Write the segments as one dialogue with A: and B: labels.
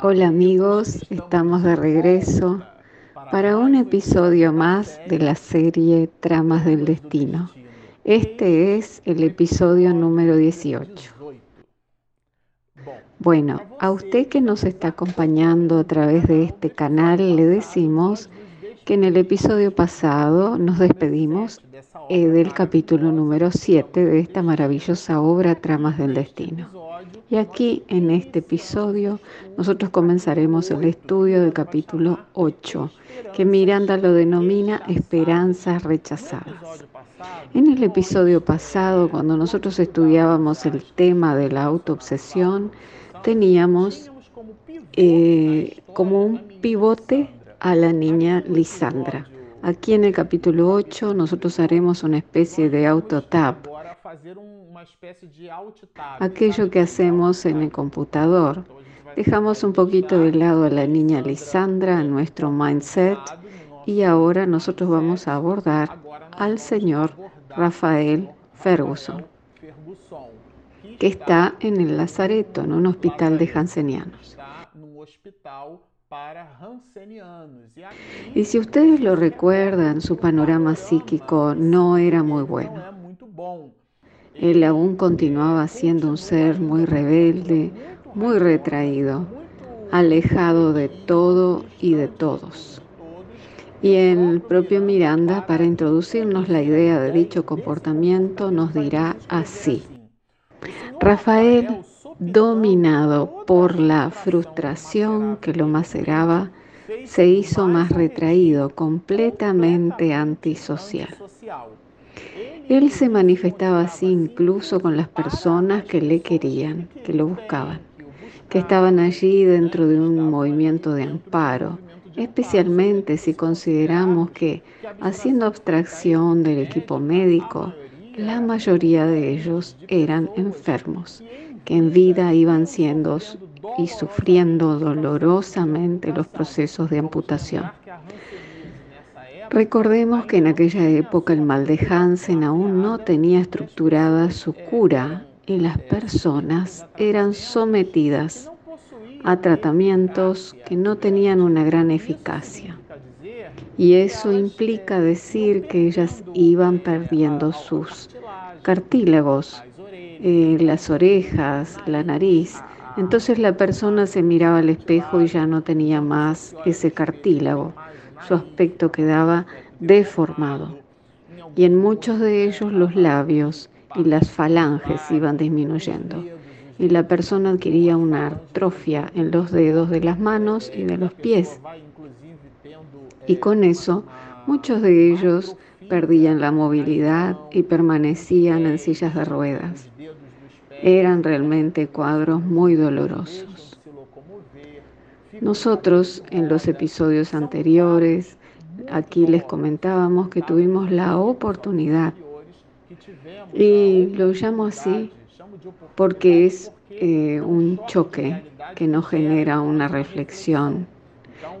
A: Hola amigos, estamos de regreso para un episodio más de la serie Tramas del Destino. Este es el episodio número 18. Bueno, a usted que nos está acompañando a través de este canal le decimos que en el episodio pasado nos despedimos eh, del capítulo número 7 de esta maravillosa obra Tramas del Destino. Y aquí en este episodio nosotros comenzaremos el estudio del capítulo 8, que Miranda lo denomina Esperanzas rechazadas. En el episodio pasado, cuando nosotros estudiábamos el tema de la autoobsesión, teníamos eh, como un pivote a la niña Lisandra. Aquí en el capítulo 8 nosotros haremos una especie de autotap. Aquello que hacemos en el computador. Dejamos un poquito de lado a la niña Lisandra en nuestro mindset y ahora nosotros vamos a abordar al señor Rafael Ferguson, que está en el Lazareto, en un hospital de Hansenianos. Y si ustedes lo recuerdan, su panorama psíquico no era muy bueno. Él aún continuaba siendo un ser muy rebelde, muy retraído, alejado de todo y de todos. Y el propio Miranda, para introducirnos la idea de dicho comportamiento, nos dirá así. Rafael dominado por la frustración que lo maceraba, se hizo más retraído, completamente antisocial. Él se manifestaba así incluso con las personas que le querían, que lo buscaban, que estaban allí dentro de un movimiento de amparo, especialmente si consideramos que, haciendo abstracción del equipo médico, la mayoría de ellos eran enfermos que en vida iban siendo y sufriendo dolorosamente los procesos de amputación. Recordemos que en aquella época el mal de Hansen aún no tenía estructurada su cura y las personas eran sometidas a tratamientos que no tenían una gran eficacia. Y eso implica decir que ellas iban perdiendo sus cartílagos, eh, las orejas, la nariz. Entonces la persona se miraba al espejo y ya no tenía más ese cartílago. Su aspecto quedaba deformado. Y en muchos de ellos los labios y las falanges iban disminuyendo. Y la persona adquiría una atrofia en los dedos de las manos y de los pies. Y con eso muchos de ellos perdían la movilidad y permanecían en sillas de ruedas. Eran realmente cuadros muy dolorosos. Nosotros en los episodios anteriores, aquí les comentábamos que tuvimos la oportunidad, y lo llamo así porque es eh, un choque que nos genera una reflexión.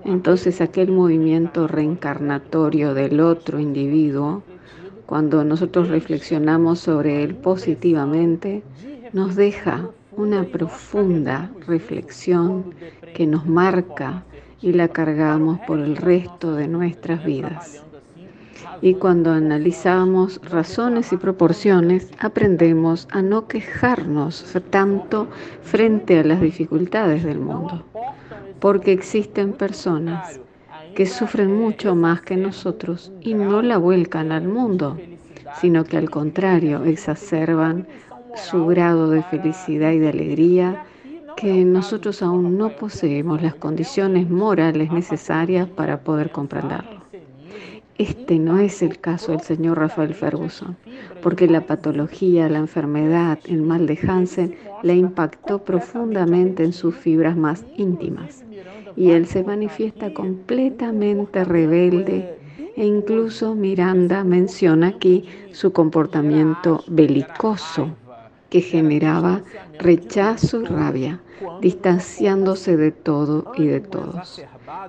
A: Entonces aquel movimiento reencarnatorio del otro individuo, cuando nosotros reflexionamos sobre él positivamente, nos deja una profunda reflexión que nos marca y la cargamos por el resto de nuestras vidas. Y cuando analizamos razones y proporciones, aprendemos a no quejarnos tanto frente a las dificultades del mundo, porque existen personas que sufren mucho más que nosotros y no la vuelcan al mundo, sino que al contrario exacerban su grado de felicidad y de alegría que nosotros aún no poseemos las condiciones morales necesarias para poder comprenderlo. Este no es el caso del señor Rafael Ferguson, porque la patología, la enfermedad, el mal de Hansen le impactó profundamente en sus fibras más íntimas y él se manifiesta completamente rebelde e incluso Miranda menciona aquí su comportamiento belicoso que generaba rechazo y rabia, distanciándose de todo y de todos.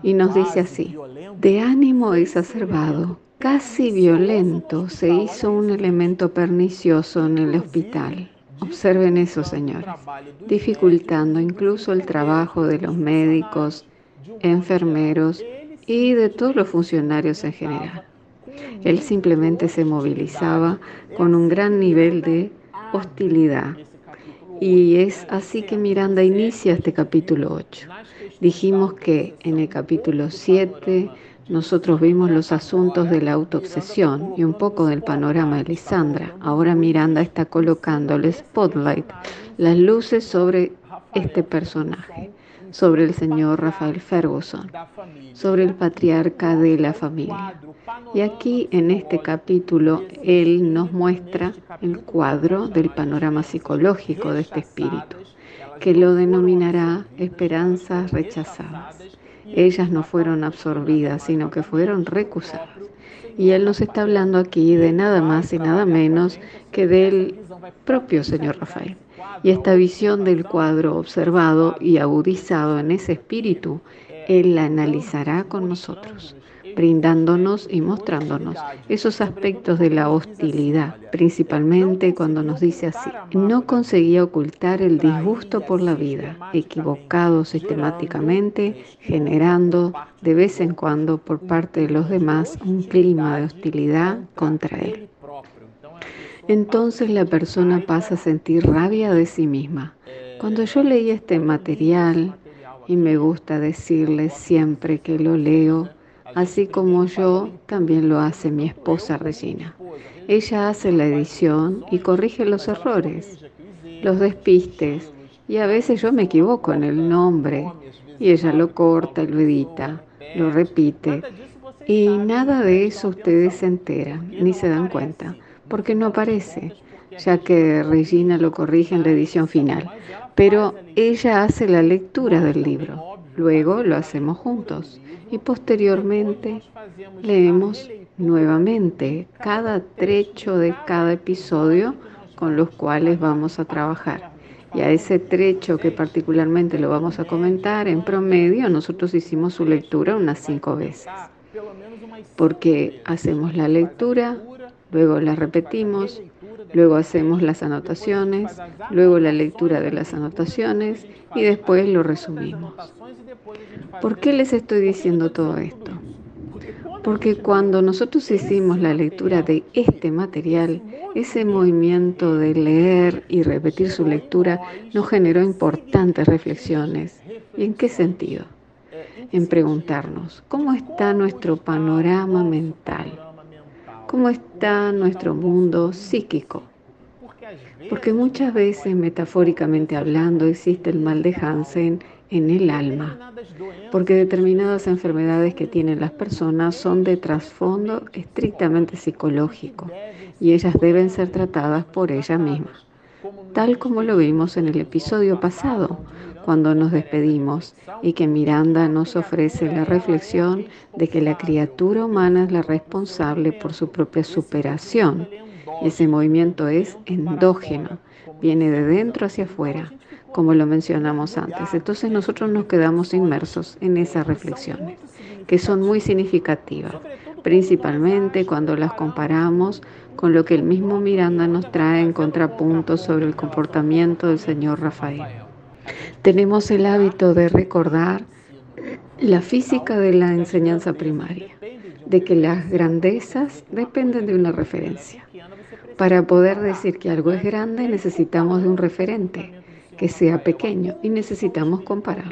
A: Y nos dice así, de ánimo exacerbado, casi violento, se hizo un elemento pernicioso en el hospital. Observen eso, señores, dificultando incluso el trabajo de los médicos, enfermeros y de todos los funcionarios en general. Él simplemente se movilizaba con un gran nivel de hostilidad. Y es así que Miranda inicia este capítulo 8. Dijimos que en el capítulo 7 nosotros vimos los asuntos de la autoobsesión y un poco del panorama de Lisandra. Ahora Miranda está colocando el spotlight, las luces sobre este personaje, sobre el señor Rafael Ferguson, sobre el patriarca de la familia. Y aquí en este capítulo él nos muestra el cuadro del panorama psicológico de este espíritu, que lo denominará esperanzas rechazadas. Ellas no fueron absorbidas, sino que fueron recusadas. Y él nos está hablando aquí de nada más y nada menos que del propio señor Rafael. Y esta visión del cuadro observado y agudizado en ese espíritu, él la analizará con nosotros brindándonos y mostrándonos esos aspectos de la hostilidad, principalmente cuando nos dice así, no conseguía ocultar el disgusto por la vida, equivocado sistemáticamente, generando de vez en cuando por parte de los demás un clima de hostilidad contra él. Entonces la persona pasa a sentir rabia de sí misma. Cuando yo leí este material, y me gusta decirle siempre que lo leo, así como yo, también lo hace mi esposa Regina. Ella hace la edición y corrige los errores, los despistes, y a veces yo me equivoco en el nombre, y ella lo corta y lo edita, lo repite, y nada de eso ustedes se enteran ni se dan cuenta, porque no aparece, ya que Regina lo corrige en la edición final, pero ella hace la lectura del libro, luego lo hacemos juntos y posteriormente leemos nuevamente cada trecho de cada episodio con los cuales vamos a trabajar. Y a ese trecho que particularmente lo vamos a comentar, en promedio nosotros hicimos su lectura unas cinco veces. Porque hacemos la lectura, luego la repetimos, luego hacemos las anotaciones, luego la lectura de las anotaciones y después lo resumimos. ¿Por qué les estoy diciendo todo esto? Porque cuando nosotros hicimos la lectura de este material, ese movimiento de leer y repetir su lectura nos generó importantes reflexiones. ¿Y en qué sentido? En preguntarnos, ¿cómo está nuestro panorama mental? ¿Cómo está nuestro mundo psíquico? Porque muchas veces, metafóricamente hablando, existe el mal de Hansen en el alma, porque determinadas enfermedades que tienen las personas son de trasfondo estrictamente psicológico y ellas deben ser tratadas por ella misma, tal como lo vimos en el episodio pasado, cuando nos despedimos y que Miranda nos ofrece la reflexión de que la criatura humana es la responsable por su propia superación. Ese movimiento es endógeno, viene de dentro hacia afuera como lo mencionamos antes. Entonces nosotros nos quedamos inmersos en esas reflexiones, que son muy significativas, principalmente cuando las comparamos con lo que el mismo Miranda nos trae en contrapunto sobre el comportamiento del señor Rafael. Tenemos el hábito de recordar la física de la enseñanza primaria, de que las grandezas dependen de una referencia. Para poder decir que algo es grande necesitamos de un referente que sea pequeño y necesitamos comparar.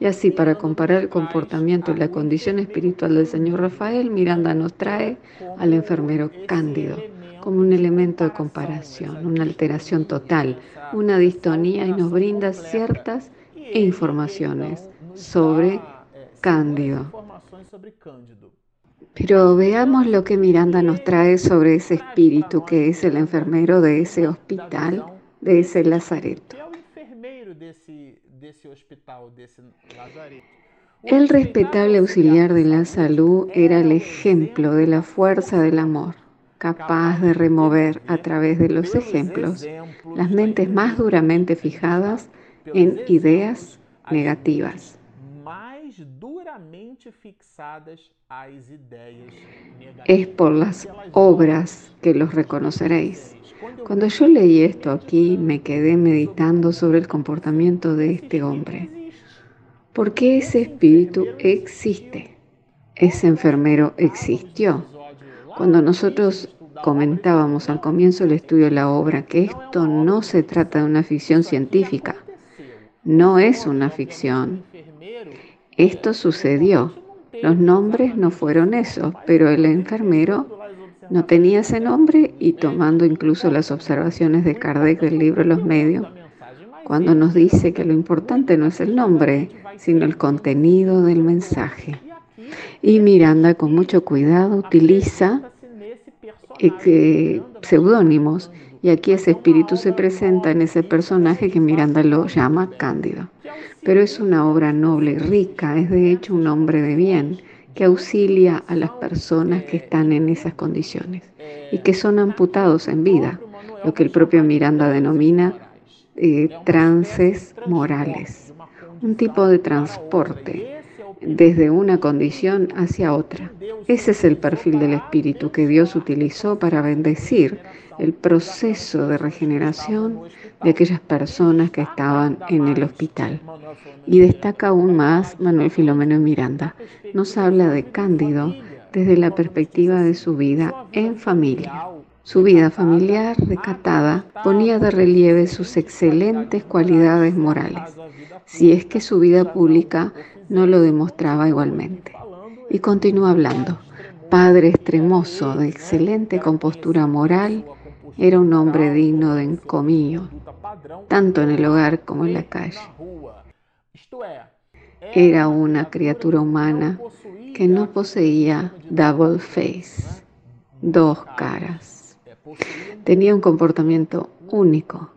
A: Y así, para comparar el comportamiento y la condición espiritual del señor Rafael, Miranda nos trae al enfermero Cándido como un elemento de comparación, una alteración total, una distonía y nos brinda ciertas informaciones sobre Cándido. Pero veamos lo que Miranda nos trae sobre ese espíritu que es el enfermero de ese hospital, de ese lazareto. El respetable auxiliar de la salud era el ejemplo de la fuerza del amor, capaz de remover a través de los ejemplos las mentes más duramente fijadas en ideas negativas. Es por las obras que los reconoceréis Cuando yo leí esto aquí, me quedé meditando sobre el comportamiento de este hombre. Porque ese espíritu existe. Ese enfermero existió. Cuando nosotros comentábamos al comienzo del estudio de la obra que esto no se trata de una ficción científica, no es una ficción. Esto sucedió. Los nombres no fueron esos, pero el enfermero no tenía ese nombre y tomando incluso las observaciones de Kardec del libro Los Medios, cuando nos dice que lo importante no es el nombre, sino el contenido del mensaje. Y Miranda con mucho cuidado utiliza eh, seudónimos y aquí ese espíritu se presenta en ese personaje que Miranda lo llama Cándido. Pero es una obra noble y rica, es de hecho un hombre de bien que auxilia a las personas que están en esas condiciones y que son amputados en vida, lo que el propio Miranda denomina eh, trances morales, un tipo de transporte desde una condición hacia otra. Ese es el perfil del espíritu que Dios utilizó para bendecir el proceso de regeneración de aquellas personas que estaban en el hospital. Y destaca aún más Manuel Filomeno Miranda. Nos habla de Cándido desde la perspectiva de su vida en familia. Su vida familiar recatada ponía de relieve sus excelentes cualidades morales, si es que su vida pública no lo demostraba igualmente. Y continúa hablando. Padre extremoso, de excelente compostura moral, era un hombre digno de encomío, tanto en el hogar como en la calle. Era una criatura humana que no poseía double face, dos caras. Tenía un comportamiento único.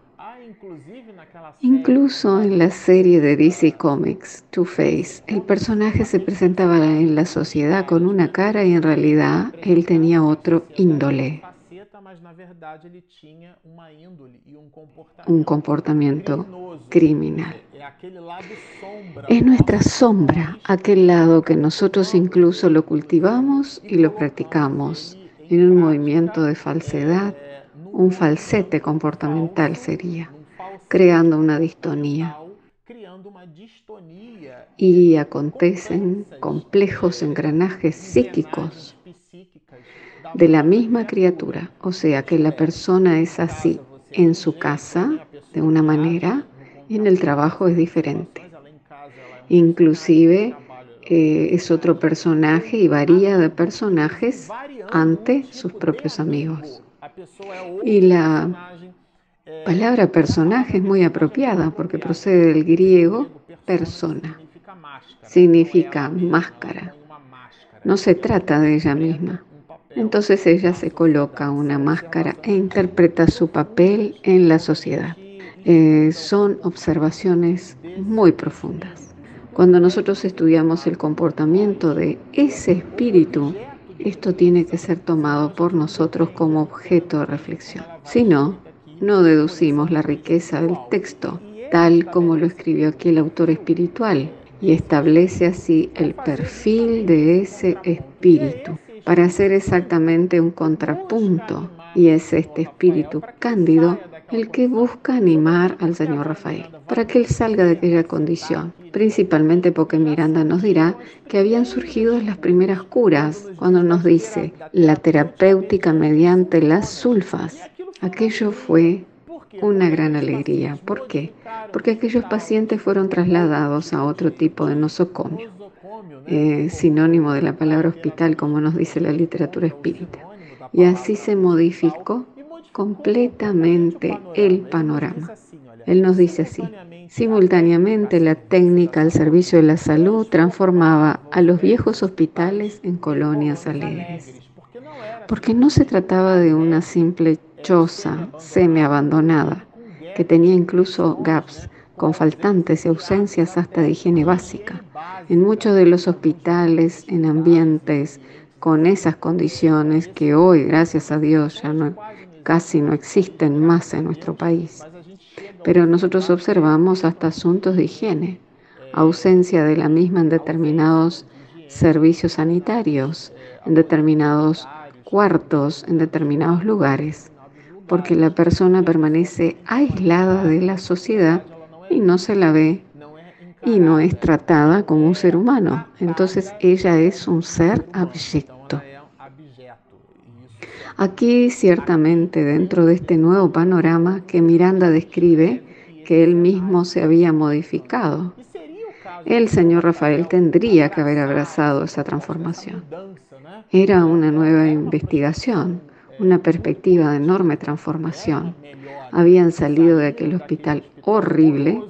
A: Incluso en la serie de DC Comics, Two Face, el personaje se presentaba en la sociedad con una cara y en realidad él tenía otro índole un comportamiento criminal. Es nuestra sombra, aquel lado que nosotros incluso lo cultivamos y lo practicamos en un movimiento de falsedad, un falsete comportamental sería, creando una distonía. Y acontecen complejos engranajes psíquicos de la misma criatura. O sea que la persona es así en su casa de una manera y en el trabajo es diferente. Inclusive eh, es otro personaje y varía de personajes ante sus propios amigos. Y la palabra personaje es muy apropiada porque procede del griego persona. Significa máscara. No se trata de ella misma. Entonces ella se coloca una máscara e interpreta su papel en la sociedad. Eh, son observaciones muy profundas. Cuando nosotros estudiamos el comportamiento de ese espíritu, esto tiene que ser tomado por nosotros como objeto de reflexión. Si no, no deducimos la riqueza del texto, tal como lo escribió aquí el autor espiritual, y establece así el perfil de ese espíritu para hacer exactamente un contrapunto y es este espíritu cándido el que busca animar al señor Rafael para que él salga de aquella condición, principalmente porque Miranda nos dirá que habían surgido las primeras curas cuando nos dice la terapéutica mediante las sulfas. Aquello fue una gran alegría. ¿Por qué? Porque aquellos pacientes fueron trasladados a otro tipo de nosocomio. Eh, sinónimo de la palabra hospital, como nos dice la literatura espírita. Y así se modificó completamente el panorama. Él nos dice así, simultáneamente la técnica al servicio de la salud transformaba a los viejos hospitales en colonias alegres, porque no se trataba de una simple choza semi abandonada, que tenía incluso gaps, con faltantes y ausencias hasta de higiene básica. En muchos de los hospitales, en ambientes con esas condiciones que hoy, gracias a Dios, ya casi no existen más en nuestro país. Pero nosotros observamos hasta asuntos de higiene, ausencia de la misma en determinados servicios sanitarios, en determinados cuartos, en determinados lugares. porque la persona permanece aislada de la sociedad y no se la ve y no es tratada como un ser humano. Entonces ella es un ser abyecto. Aquí ciertamente dentro de este nuevo panorama que Miranda describe, que él mismo se había modificado. El señor Rafael tendría que haber abrazado esa transformación. Era una nueva investigación, una perspectiva de enorme transformación. Habían salido de aquel hospital horrible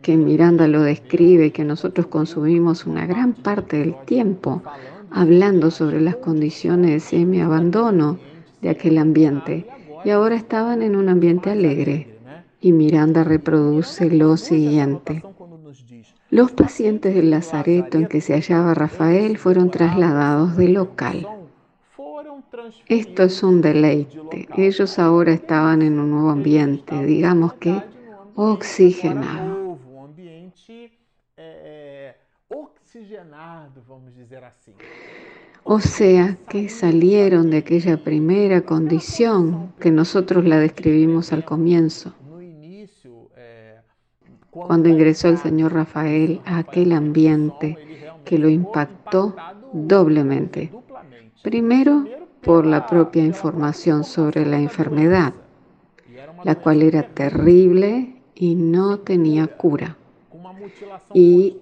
A: que Miranda lo describe y que nosotros consumimos una gran parte del tiempo hablando sobre las condiciones de semi-abandono de aquel ambiente. Y ahora estaban en un ambiente alegre. Y Miranda reproduce lo siguiente. Los pacientes del lazareto en que se hallaba Rafael fueron trasladados de local. Esto es un deleite. Ellos ahora estaban en un nuevo ambiente, digamos que oxigenado. O sea, que salieron de aquella primera condición que nosotros la describimos al comienzo. Cuando ingresó el señor Rafael a aquel ambiente que lo impactó doblemente. Primero, por la propia información sobre la enfermedad, la cual era terrible y no tenía cura y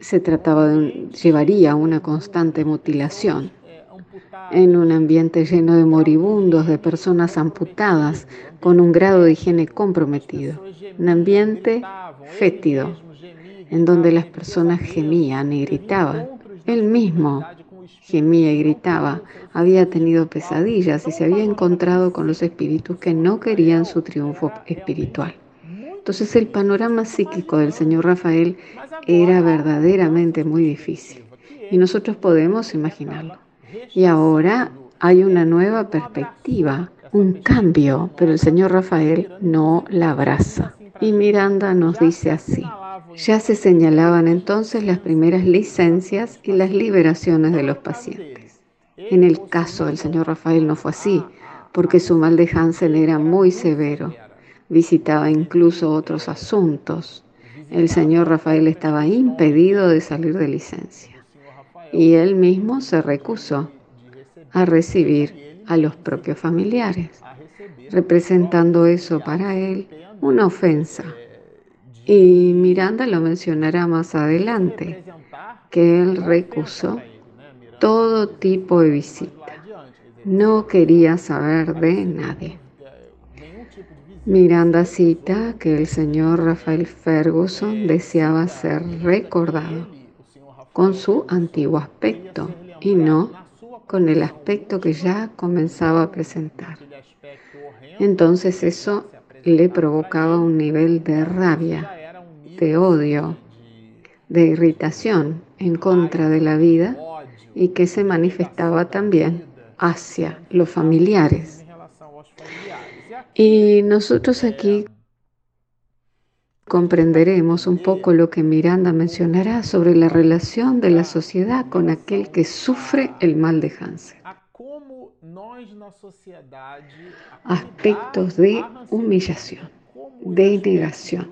A: se trataba de llevaría una constante mutilación en un ambiente lleno de moribundos, de personas amputadas, con un grado de higiene comprometido, un ambiente fétido, en donde las personas gemían y gritaban. Él mismo gemía y gritaba, había tenido pesadillas y se había encontrado con los espíritus que no querían su triunfo espiritual. Entonces el panorama psíquico del señor Rafael era verdaderamente muy difícil y nosotros podemos imaginarlo. Y ahora hay una nueva perspectiva, un cambio, pero el señor Rafael no la abraza. Y Miranda nos dice así. Ya se señalaban entonces las primeras licencias y las liberaciones de los pacientes. En el caso del señor Rafael no fue así, porque su mal de Hansen era muy severo visitaba incluso otros asuntos. El señor Rafael estaba impedido de salir de licencia y él mismo se recusó a recibir a los propios familiares, representando eso para él una ofensa. Y Miranda lo mencionará más adelante, que él recusó todo tipo de visita. No quería saber de nadie. Miranda cita que el señor Rafael Ferguson deseaba ser recordado con su antiguo aspecto y no con el aspecto que ya comenzaba a presentar. Entonces eso le provocaba un nivel de rabia, de odio, de irritación en contra de la vida y que se manifestaba también hacia los familiares y nosotros aquí comprenderemos un poco lo que Miranda mencionará sobre la relación de la sociedad con aquel que sufre el mal de Hansen. Aspectos de humillación, de negación.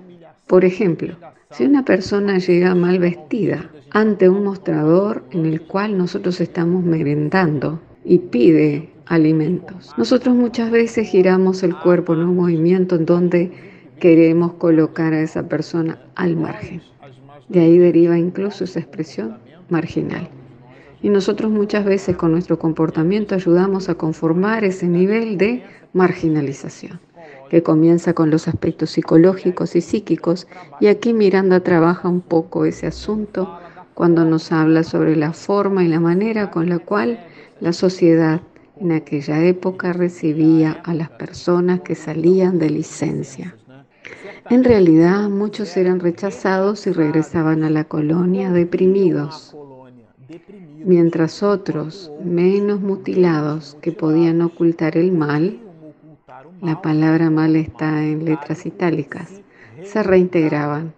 A: Por ejemplo, si una persona llega mal vestida ante un mostrador en el cual nosotros estamos merendando y pide alimentos. Nosotros muchas veces giramos el cuerpo en un movimiento en donde queremos colocar a esa persona al margen. De ahí deriva incluso esa expresión marginal. Y nosotros muchas veces con nuestro comportamiento ayudamos a conformar ese nivel de marginalización, que comienza con los aspectos psicológicos y psíquicos. Y aquí Miranda trabaja un poco ese asunto cuando nos habla sobre la forma y la manera con la cual la sociedad en aquella época recibía a las personas que salían de licencia. En realidad muchos eran rechazados y regresaban a la colonia deprimidos, mientras otros, menos mutilados, que podían ocultar el mal, la palabra mal está en letras itálicas, se reintegraban.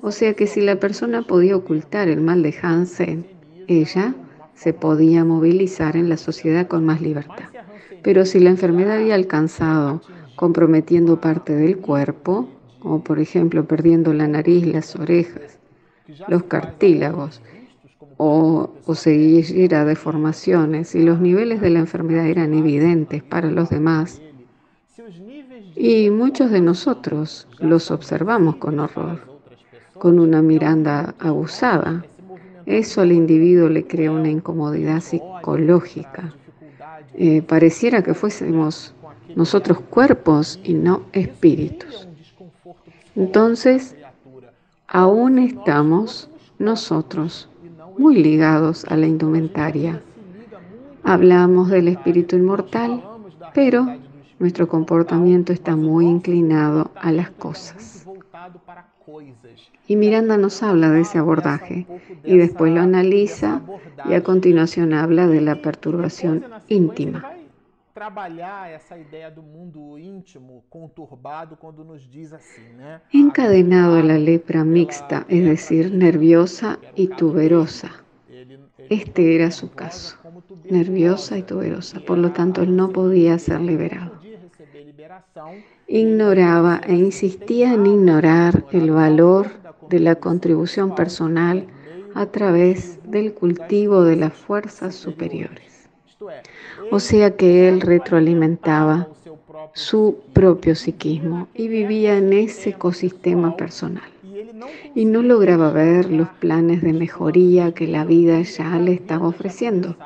A: O sea que si la persona podía ocultar el mal de Hansen, ella se podía movilizar en la sociedad con más libertad. Pero si la enfermedad había alcanzado comprometiendo parte del cuerpo, como por ejemplo perdiendo la nariz, las orejas, los cartílagos, o poseía deformaciones y los niveles de la enfermedad eran evidentes para los demás, y muchos de nosotros los observamos con horror, con una mirada abusada. Eso al individuo le crea una incomodidad psicológica. Eh, pareciera que fuésemos nosotros cuerpos y no espíritus. Entonces, aún estamos nosotros muy ligados a la indumentaria. Hablamos del espíritu inmortal, pero nuestro comportamiento está muy inclinado a las cosas. Y Miranda nos habla de ese abordaje y después lo analiza y a continuación habla de la perturbación íntima. Encadenado a la lepra mixta, es decir, nerviosa y tuberosa. Este era su caso, nerviosa y tuberosa, por lo tanto él no podía ser liberado. Ignoraba e insistía en ignorar el valor de la contribución personal a través del cultivo de las fuerzas superiores. O sea que él retroalimentaba su propio psiquismo y vivía en ese ecosistema personal. Y no lograba ver los planes de mejoría que la vida ya le estaba ofreciendo.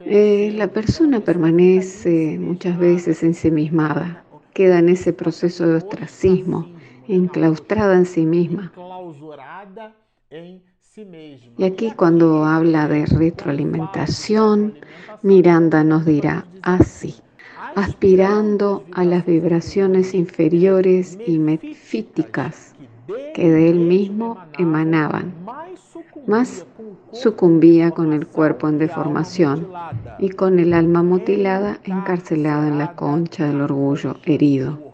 A: Eh, la persona permanece muchas veces ensimismada, queda en ese proceso de ostracismo, enclaustrada en sí misma. Y aquí cuando habla de retroalimentación, Miranda nos dirá así, aspirando a las vibraciones inferiores y metafíticas que de él mismo emanaban, más sucumbía con el cuerpo en deformación y con el alma mutilada encarcelada en la concha del orgullo herido.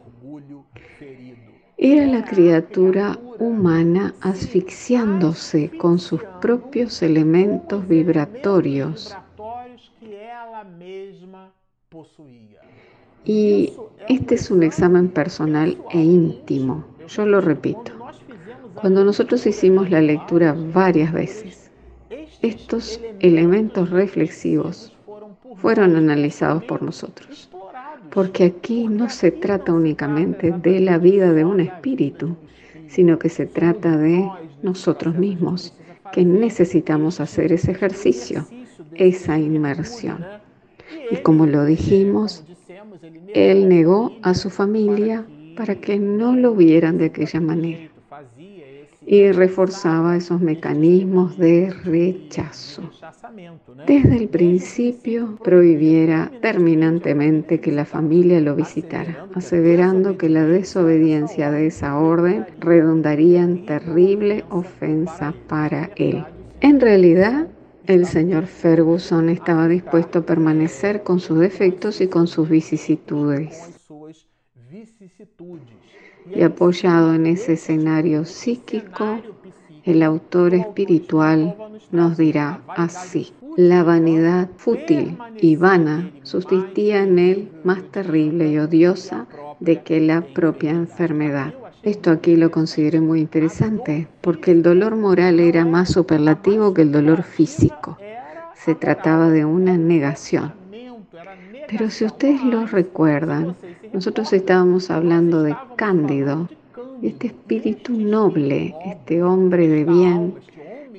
A: Era la criatura humana asfixiándose con sus propios elementos vibratorios. Y este es un examen personal e íntimo, yo lo repito. Cuando nosotros hicimos la lectura varias veces, estos elementos reflexivos fueron analizados por nosotros, porque aquí no se trata únicamente de la vida de un espíritu, sino que se trata de nosotros mismos, que necesitamos hacer ese ejercicio, esa inmersión. Y como lo dijimos, él negó a su familia para que no lo vieran de aquella manera y reforzaba esos mecanismos de rechazo. Desde el principio prohibiera terminantemente que la familia lo visitara, aseverando que la desobediencia de esa orden redundaría en terrible ofensa para él. En realidad, el señor Ferguson estaba dispuesto a permanecer con sus defectos y con sus vicisitudes y apoyado en ese escenario psíquico, el autor espiritual nos dirá así. La vanidad fútil y vana subsistía en él más terrible y odiosa de que la propia enfermedad. Esto aquí lo consideré muy interesante porque el dolor moral era más superlativo que el dolor físico. Se trataba de una negación. Pero si ustedes lo recuerdan, nosotros estábamos hablando de Cándido, este espíritu noble, este hombre de bien.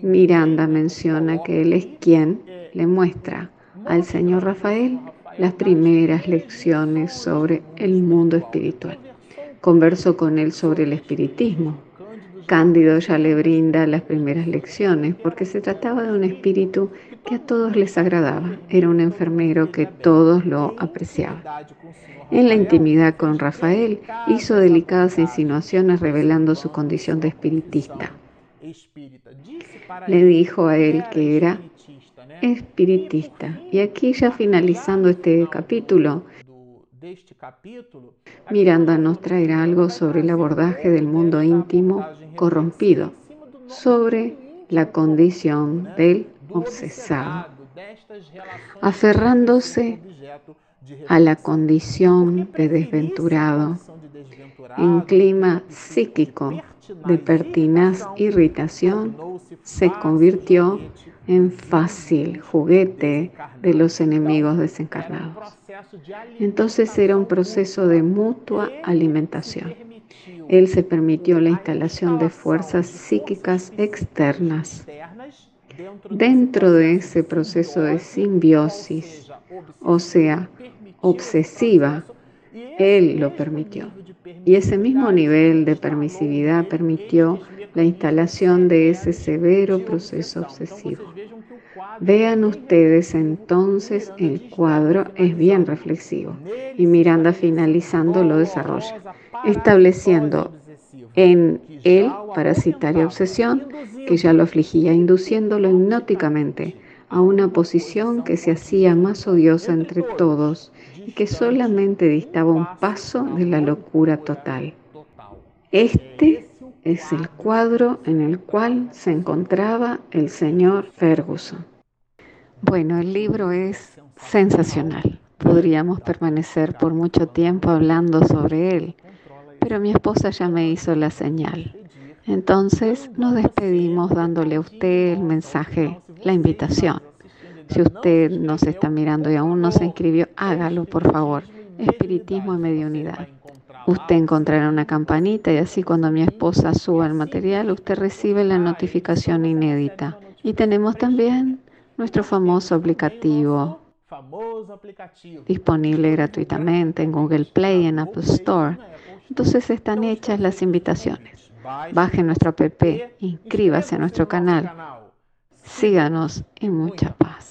A: Miranda menciona que él es quien le muestra al señor Rafael las primeras lecciones sobre el mundo espiritual. Conversó con él sobre el espiritismo. Cándido ya le brinda las primeras lecciones porque se trataba de un espíritu que a todos les agradaba. Era un enfermero que todos lo apreciaban. En la intimidad con Rafael hizo delicadas insinuaciones revelando su condición de espiritista. Le dijo a él que era espiritista. Y aquí ya finalizando este capítulo, Miranda nos traerá algo sobre el abordaje del mundo íntimo corrompido, sobre la condición del obsesado, aferrándose a la condición de desventurado en clima psíquico de pertinaz irritación se convirtió en fácil juguete de los enemigos desencarnados. Entonces era un proceso de mutua alimentación. Él se permitió la instalación de fuerzas psíquicas externas dentro de ese proceso de simbiosis, o sea, obsesiva, Él lo permitió. Y ese mismo nivel de permisividad permitió la instalación de ese severo proceso obsesivo. Vean ustedes entonces el cuadro es bien reflexivo y Miranda finalizando lo desarrolla, estableciendo en él parasitaria obsesión que ya lo afligía, induciéndolo hipnóticamente a una posición que se hacía más odiosa entre todos y que solamente distaba un paso de la locura total. Este es el cuadro en el cual se encontraba el señor Ferguson. Bueno, el libro es sensacional. Podríamos permanecer por mucho tiempo hablando sobre él, pero mi esposa ya me hizo la señal. Entonces nos despedimos dándole a usted el mensaje, la invitación. Si usted nos está mirando y aún no se inscribió, hágalo por favor. Espiritismo y mediunidad. Usted encontrará una campanita y así cuando mi esposa suba el material, usted recibe la notificación inédita. Y tenemos también nuestro famoso aplicativo disponible gratuitamente en Google Play, en Apple Store. Entonces están hechas las invitaciones. Baje nuestro app, inscríbase a nuestro canal, síganos y mucha paz.